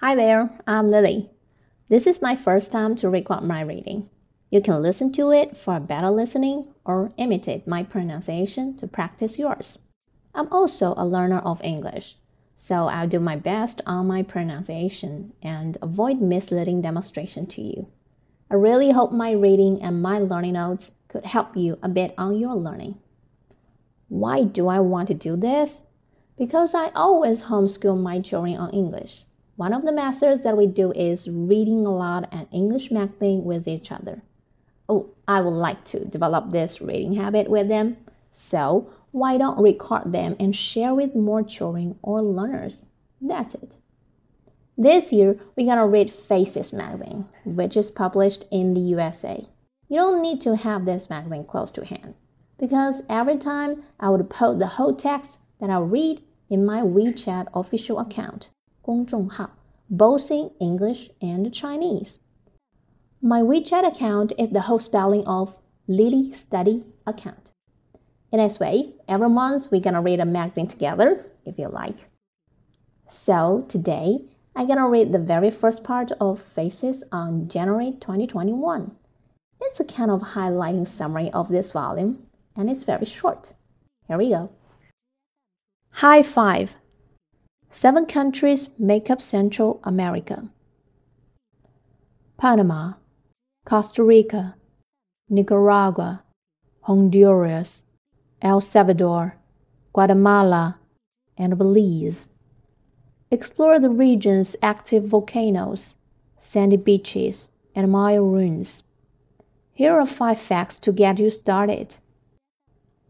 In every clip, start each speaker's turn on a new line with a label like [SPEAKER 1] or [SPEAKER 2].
[SPEAKER 1] Hi there, I'm Lily. This is my first time to record my reading. You can listen to it for better listening or imitate my pronunciation to practice yours. I'm also a learner of English, so I'll do my best on my pronunciation and avoid misleading demonstration to you. I really hope my reading and my learning notes could help you a bit on your learning. Why do I want to do this? Because I always homeschool my children on English. One of the methods that we do is reading a lot and English magazine with each other. Oh, I would like to develop this reading habit with them. So, why don't record them and share with more children or learners? That's it. This year, we're gonna read Faces magazine, which is published in the USA. You don't need to have this magazine close to hand because every time I would post the whole text that I read in my WeChat official account. 公众号, both in English and Chinese. My WeChat account is the whole spelling of Lily Study account. In this way, every month we're gonna read a magazine together, if you like. So today, I'm gonna read the very first part of Faces on January 2021. It's a kind of highlighting summary of this volume, and it's very short. Here we go. High five Seven countries make up Central America Panama, Costa Rica, Nicaragua, Honduras, El Salvador, Guatemala, and Belize. Explore the region's active volcanoes, sandy beaches, and Maya ruins. Here are five facts to get you started.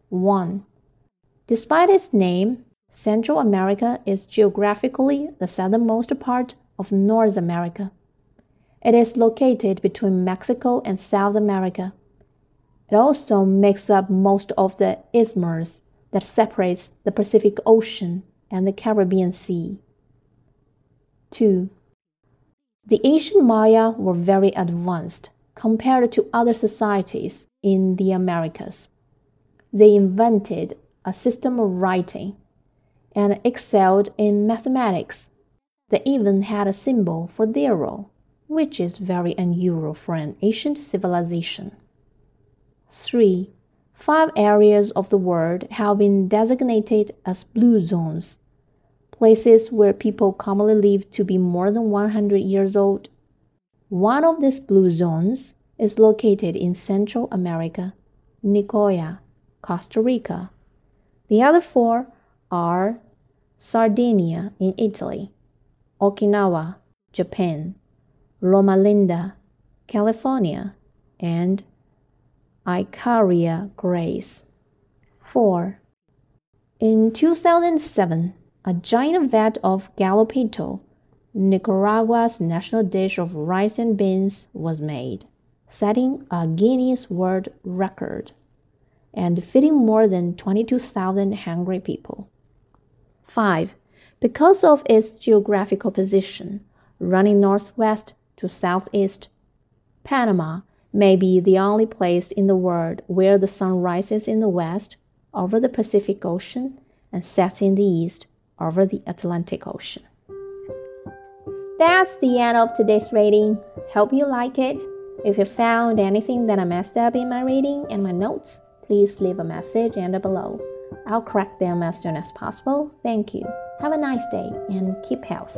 [SPEAKER 1] 1. Despite its name, Central America is geographically the southernmost part of North America. It is located between Mexico and South America. It also makes up most of the isthmus that separates the Pacific Ocean and the Caribbean Sea. 2. The ancient Maya were very advanced compared to other societies in the Americas. They invented a system of writing and excelled in mathematics. They even had a symbol for zero, which is very unusual for an ancient civilization. 3. Five areas of the world have been designated as blue zones, places where people commonly live to be more than 100 years old. One of these blue zones is located in Central America, Nicoya, Costa Rica. The other four are Sardinia in Italy, Okinawa, Japan, Loma Linda, California, and Icaria Greece. 4. In 2007, a giant vat of gallo pinto, Nicaragua's national dish of rice and beans, was made, setting a Guinness World Record and feeding more than 22,000 hungry people. 5. Because of its geographical position, running northwest to southeast, Panama may be the only place in the world where the sun rises in the west over the Pacific Ocean and sets in the east over the Atlantic Ocean. That's the end of today's reading. Hope you like it. If you found anything that I messed up in my reading and my notes, please leave a message under below. I'll correct them as soon as possible. Thank you. Have a nice day and keep health.